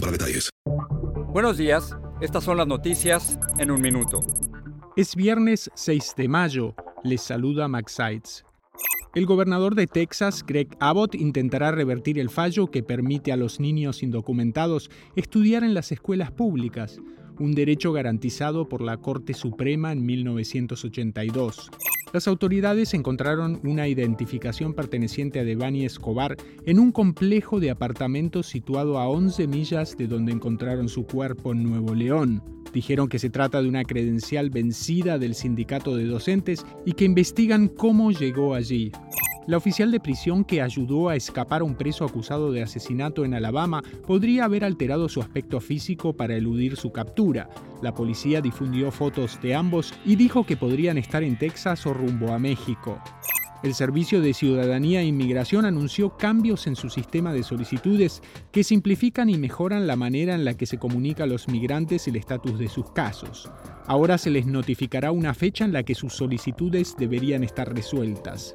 para detalles. Buenos días, estas son las noticias en un minuto. Es viernes 6 de mayo, les saluda Max Sides. El gobernador de Texas, Greg Abbott, intentará revertir el fallo que permite a los niños indocumentados estudiar en las escuelas públicas, un derecho garantizado por la Corte Suprema en 1982. Las autoridades encontraron una identificación perteneciente a Devani Escobar en un complejo de apartamentos situado a 11 millas de donde encontraron su cuerpo en Nuevo León. Dijeron que se trata de una credencial vencida del sindicato de docentes y que investigan cómo llegó allí. La oficial de prisión que ayudó a escapar a un preso acusado de asesinato en Alabama podría haber alterado su aspecto físico para eludir su captura. La policía difundió fotos de ambos y dijo que podrían estar en Texas o rumbo a México. El Servicio de Ciudadanía e Inmigración anunció cambios en su sistema de solicitudes que simplifican y mejoran la manera en la que se comunica a los migrantes el estatus de sus casos. Ahora se les notificará una fecha en la que sus solicitudes deberían estar resueltas.